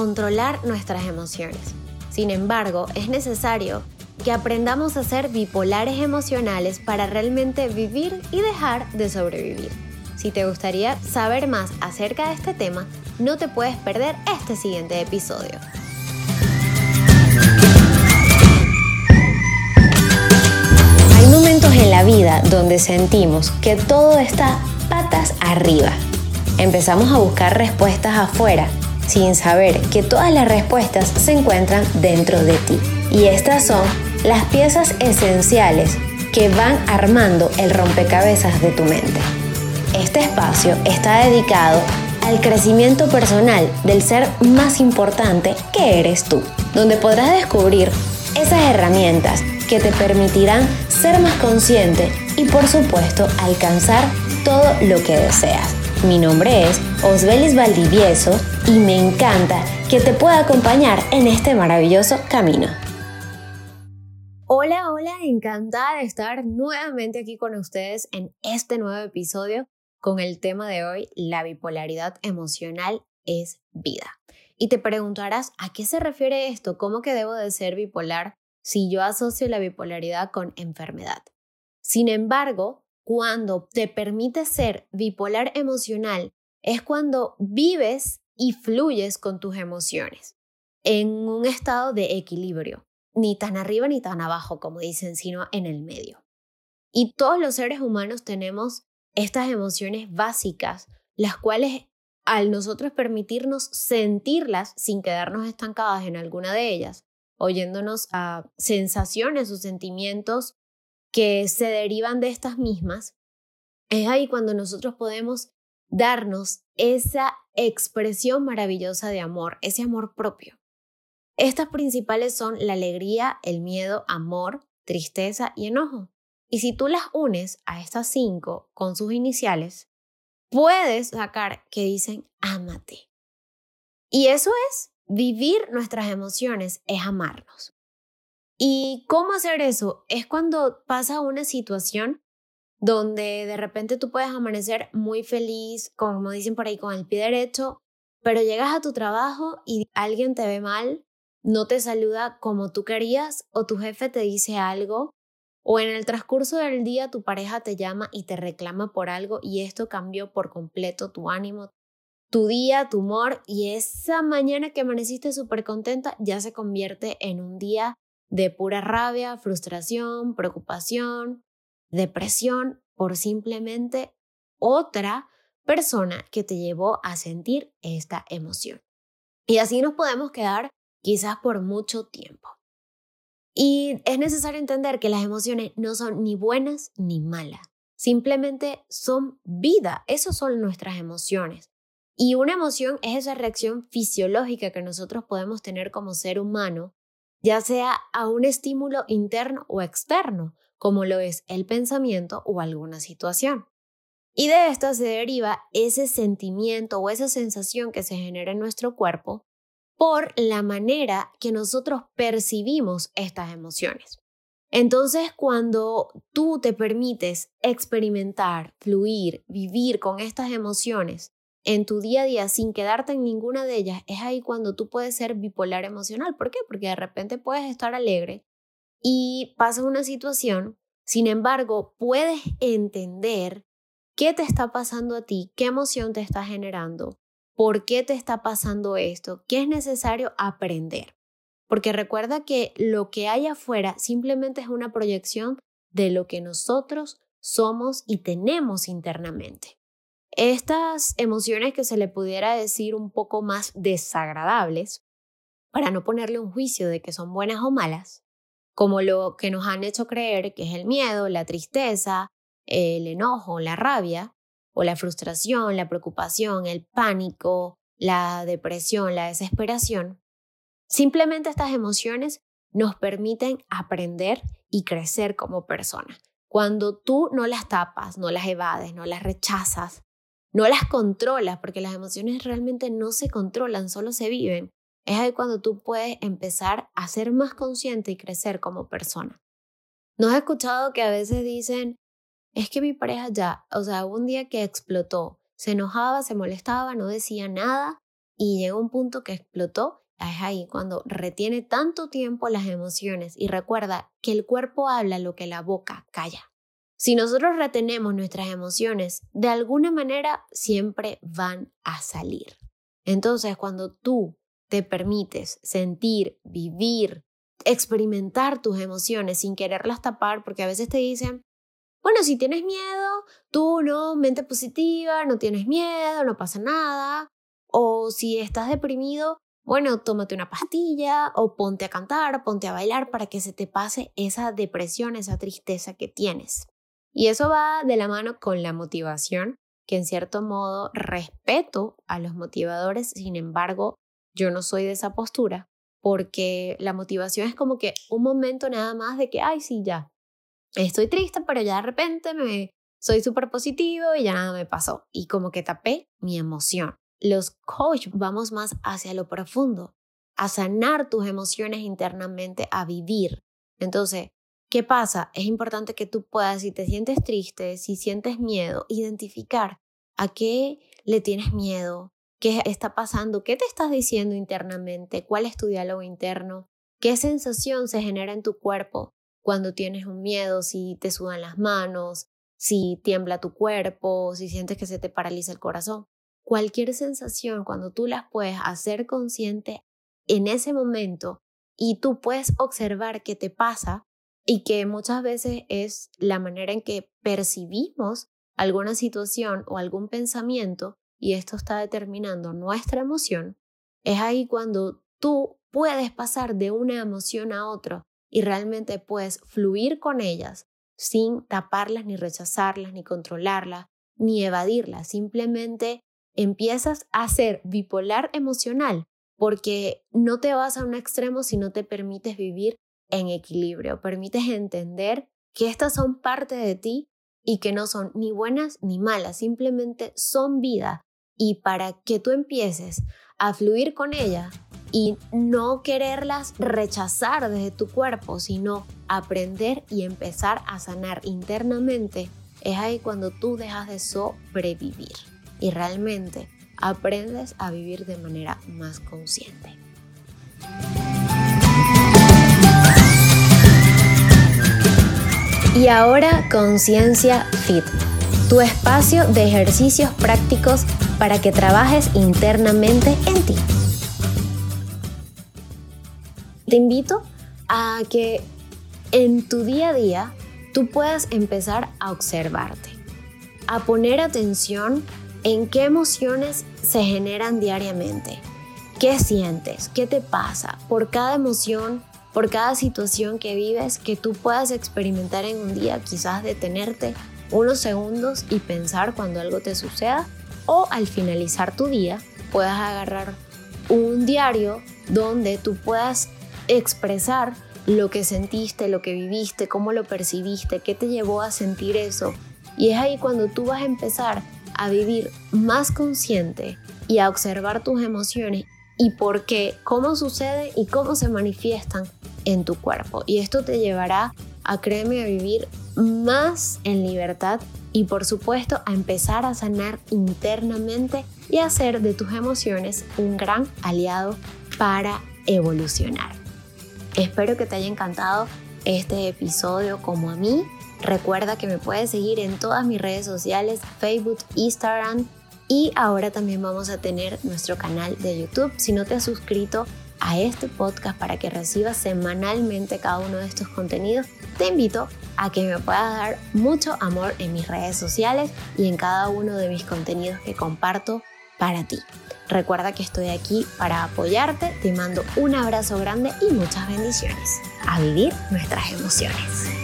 controlar nuestras emociones. Sin embargo, es necesario que aprendamos a ser bipolares emocionales para realmente vivir y dejar de sobrevivir. Si te gustaría saber más acerca de este tema, no te puedes perder este siguiente episodio. Hay momentos en la vida donde sentimos que todo está patas arriba. Empezamos a buscar respuestas afuera sin saber que todas las respuestas se encuentran dentro de ti. Y estas son las piezas esenciales que van armando el rompecabezas de tu mente. Este espacio está dedicado al crecimiento personal del ser más importante que eres tú, donde podrás descubrir esas herramientas que te permitirán ser más consciente y por supuesto alcanzar todo lo que deseas. Mi nombre es Osbelis Valdivieso y me encanta que te pueda acompañar en este maravilloso camino. Hola, hola, encantada de estar nuevamente aquí con ustedes en este nuevo episodio con el tema de hoy, la bipolaridad emocional es vida. Y te preguntarás, ¿a qué se refiere esto? ¿Cómo que debo de ser bipolar si yo asocio la bipolaridad con enfermedad? Sin embargo, cuando te permite ser bipolar emocional es cuando vives y fluyes con tus emociones en un estado de equilibrio, ni tan arriba ni tan abajo, como dicen, sino en el medio. Y todos los seres humanos tenemos estas emociones básicas, las cuales al nosotros permitirnos sentirlas sin quedarnos estancadas en alguna de ellas, oyéndonos a sensaciones o sentimientos que se derivan de estas mismas, es ahí cuando nosotros podemos darnos esa expresión maravillosa de amor, ese amor propio. Estas principales son la alegría, el miedo, amor, tristeza y enojo. Y si tú las unes a estas cinco con sus iniciales, puedes sacar que dicen ámate. Y eso es vivir nuestras emociones, es amarnos. ¿Y cómo hacer eso? Es cuando pasa una situación donde de repente tú puedes amanecer muy feliz, como dicen por ahí, con el pie derecho, pero llegas a tu trabajo y alguien te ve mal, no te saluda como tú querías o tu jefe te dice algo o en el transcurso del día tu pareja te llama y te reclama por algo y esto cambió por completo tu ánimo, tu día, tu humor y esa mañana que amaneciste súper contenta ya se convierte en un día de pura rabia, frustración, preocupación, depresión por simplemente otra persona que te llevó a sentir esta emoción. Y así nos podemos quedar quizás por mucho tiempo. Y es necesario entender que las emociones no son ni buenas ni malas, simplemente son vida, esas son nuestras emociones. Y una emoción es esa reacción fisiológica que nosotros podemos tener como ser humano ya sea a un estímulo interno o externo, como lo es el pensamiento o alguna situación. Y de esta se deriva ese sentimiento o esa sensación que se genera en nuestro cuerpo por la manera que nosotros percibimos estas emociones. Entonces, cuando tú te permites experimentar, fluir, vivir con estas emociones en tu día a día sin quedarte en ninguna de ellas, es ahí cuando tú puedes ser bipolar emocional. ¿Por qué? Porque de repente puedes estar alegre y pasa una situación, sin embargo, puedes entender qué te está pasando a ti, qué emoción te está generando, por qué te está pasando esto, qué es necesario aprender. Porque recuerda que lo que hay afuera simplemente es una proyección de lo que nosotros somos y tenemos internamente. Estas emociones que se le pudiera decir un poco más desagradables, para no ponerle un juicio de que son buenas o malas, como lo que nos han hecho creer que es el miedo, la tristeza, el enojo, la rabia, o la frustración, la preocupación, el pánico, la depresión, la desesperación, simplemente estas emociones nos permiten aprender y crecer como personas. Cuando tú no las tapas, no las evades, no las rechazas, no las controlas, porque las emociones realmente no se controlan, solo se viven. Es ahí cuando tú puedes empezar a ser más consciente y crecer como persona. ¿No has escuchado que a veces dicen, es que mi pareja ya, o sea, un día que explotó, se enojaba, se molestaba, no decía nada y llega un punto que explotó, es ahí cuando retiene tanto tiempo las emociones y recuerda que el cuerpo habla lo que la boca calla. Si nosotros retenemos nuestras emociones, de alguna manera siempre van a salir. Entonces, cuando tú te permites sentir, vivir, experimentar tus emociones sin quererlas tapar, porque a veces te dicen, bueno, si tienes miedo, tú no, mente positiva, no tienes miedo, no pasa nada. O si estás deprimido, bueno, tómate una pastilla o ponte a cantar, ponte a bailar para que se te pase esa depresión, esa tristeza que tienes. Y eso va de la mano con la motivación, que en cierto modo respeto a los motivadores, sin embargo, yo no soy de esa postura, porque la motivación es como que un momento nada más de que, ay, sí, ya, estoy triste, pero ya de repente me soy súper positivo y ya nada me pasó. Y como que tapé mi emoción. Los coach vamos más hacia lo profundo, a sanar tus emociones internamente, a vivir. Entonces, ¿qué pasa? Es importante que tú puedas, si te sientes triste, si sientes miedo, identificar a qué le tienes miedo, qué está pasando, qué te estás diciendo internamente, cuál es tu diálogo interno, qué sensación se genera en tu cuerpo cuando tienes un miedo, si te sudan las manos, si tiembla tu cuerpo, si sientes que se te paraliza el corazón. Cualquier sensación, cuando tú las puedes hacer consciente en ese momento y tú puedes observar qué te pasa y que muchas veces es la manera en que percibimos alguna situación o algún pensamiento y esto está determinando nuestra emoción, es ahí cuando tú puedes pasar de una emoción a otra y realmente puedes fluir con ellas sin taparlas ni rechazarlas ni controlarlas ni evadirlas. Simplemente empiezas a ser bipolar emocional porque no te vas a un extremo si no te permites vivir en equilibrio, permites entender que estas son parte de ti y que no son ni buenas ni malas, simplemente son vida. Y para que tú empieces a fluir con ella, y no quererlas rechazar desde tu cuerpo, sino aprender y empezar a sanar internamente, es ahí cuando tú dejas de sobrevivir y realmente aprendes a vivir de manera más consciente. Y ahora Conciencia Fit, tu espacio de ejercicios prácticos para que trabajes internamente en ti. Te invito a que en tu día a día tú puedas empezar a observarte, a poner atención en qué emociones se generan diariamente, qué sientes, qué te pasa por cada emoción, por cada situación que vives, que tú puedas experimentar en un día, quizás detenerte unos segundos y pensar cuando algo te suceda o al finalizar tu día puedas agarrar un diario donde tú puedas expresar lo que sentiste, lo que viviste, cómo lo percibiste, qué te llevó a sentir eso. Y es ahí cuando tú vas a empezar a vivir más consciente y a observar tus emociones y por qué, cómo sucede y cómo se manifiestan en tu cuerpo. Y esto te llevará a, créeme, a vivir más en libertad y por supuesto a empezar a sanar internamente y a hacer de tus emociones un gran aliado para evolucionar. Espero que te haya encantado este episodio como a mí. Recuerda que me puedes seguir en todas mis redes sociales, Facebook, Instagram y ahora también vamos a tener nuestro canal de YouTube. Si no te has suscrito a este podcast para que recibas semanalmente cada uno de estos contenidos, te invito a que me puedas dar mucho amor en mis redes sociales y en cada uno de mis contenidos que comparto para ti. Recuerda que estoy aquí para apoyarte, te mando un abrazo grande y muchas bendiciones. A vivir nuestras emociones.